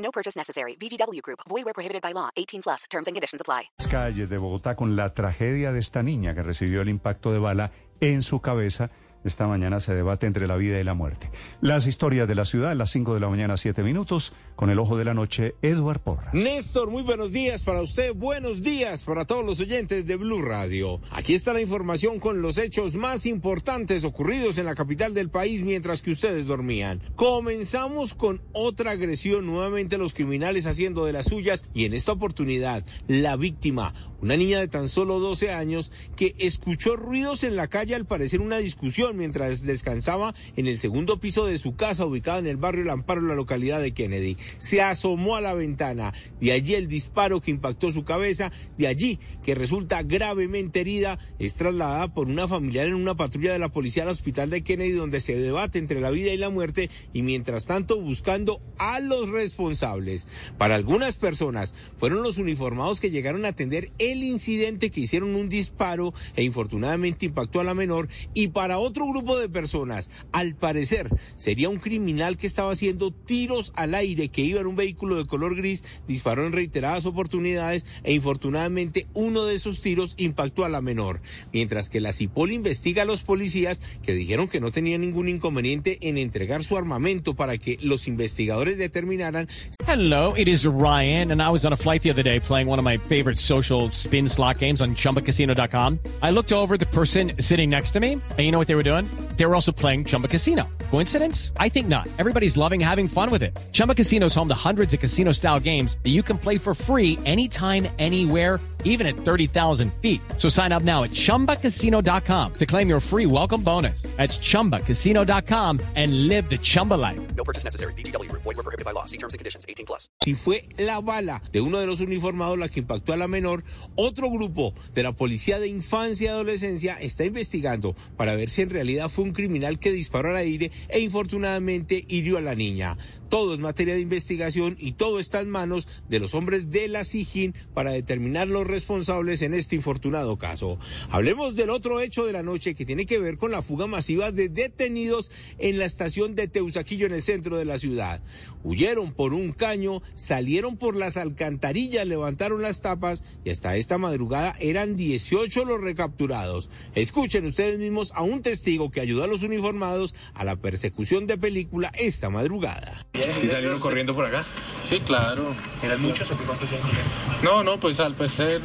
No purchase necessary. VGW Group. Void where prohibited by law. 18 plus. Terms and conditions apply. Las calles de Bogotá con la tragedia de esta niña que recibió el impacto de bala en su cabeza. Esta mañana se debate entre la vida y la muerte. Las historias de la ciudad a las 5 de la mañana, 7 minutos, con el ojo de la noche, Eduard Porras. Néstor, muy buenos días para usted, buenos días para todos los oyentes de Blue Radio. Aquí está la información con los hechos más importantes ocurridos en la capital del país mientras que ustedes dormían. Comenzamos con otra agresión, nuevamente los criminales haciendo de las suyas y en esta oportunidad la víctima, una niña de tan solo 12 años que escuchó ruidos en la calle al parecer una discusión mientras descansaba en el segundo piso de su casa ubicada en el barrio El Amparo, en la localidad de Kennedy. Se asomó a la ventana, de allí el disparo que impactó su cabeza, de allí que resulta gravemente herida, es trasladada por una familiar en una patrulla de la policía al hospital de Kennedy donde se debate entre la vida y la muerte y mientras tanto buscando a los responsables. Para algunas personas fueron los uniformados que llegaron a atender el incidente que hicieron un disparo e infortunadamente impactó a la menor y para otro grupo de personas, al parecer, sería un criminal que estaba haciendo tiros al aire, que iba en un vehículo de color gris, disparó en reiteradas oportunidades e infortunadamente uno de esos tiros impactó a la menor. Mientras que la CIPOL investiga a los policías que dijeron que no tenían ningún inconveniente en entregar su armamento para que los investigadores determinaran. Hello, it is Ryan, and I was on a flight the other day playing one of my favorite social spin slot games on chumbacasino.com. I looked over the person sitting next to me, and you know what they were doing? They were also playing Chumba Casino. Coincidence? I think not. Everybody's loving having fun with it. Chumba Casino is home to hundreds of casino style games that you can play for free anytime, anywhere, even at 30,000 feet. So sign up now at chumbacasino.com to claim your free welcome bonus. That's chumbacasino.com and live the Chumba life. No purchase necessary. VGW Group. Void where prohibited by law. See terms and conditions. 18 plus. Si fue la bala de uno de los uniformados la que impactó a la menor, otro grupo de la Policía de Infancia y Adolescencia está investigando para ver si en realidad fue un criminal que disparó al aire e infortunadamente hirió a la niña. Todo es materia de investigación y todo está en manos de los hombres de la SIGIN para determinar los responsables en este infortunado caso. Hablemos del otro hecho de la noche que tiene que ver con la fuga masiva de detenidos en la estación de Teusaquillo en el centro de la ciudad. Huyeron por un caño, salieron por las alcantarillas, levantaron las tapas y hasta esta madrugada eran 18 los recapturados. Escuchen ustedes mismos a un testigo que ayudó a los uniformados a la persecución de película esta madrugada. ¿Y salieron corriendo por acá? Sí, claro. ¿Eran muchos o qué cuántos iban corriendo? No, no, pues al parecer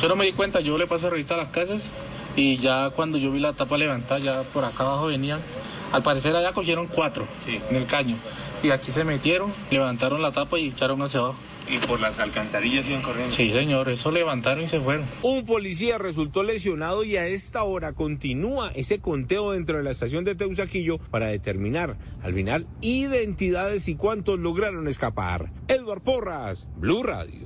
yo no me di cuenta, yo le paso a revisar las casas y ya cuando yo vi la tapa levantada, ya por acá abajo venían. Al parecer allá cogieron cuatro Sí. en el caño y aquí se metieron, levantaron la tapa y echaron hacia abajo. ¿Y por las alcantarillas iban corriendo? Sí, señor, eso levantaron y se fueron. Un policía resultó lesionado y a esta hora continúa ese conteo dentro de la estación de Teusaquillo para determinar al final identidades y cuántos lograron escapar. Edward Porras, Blue Radio.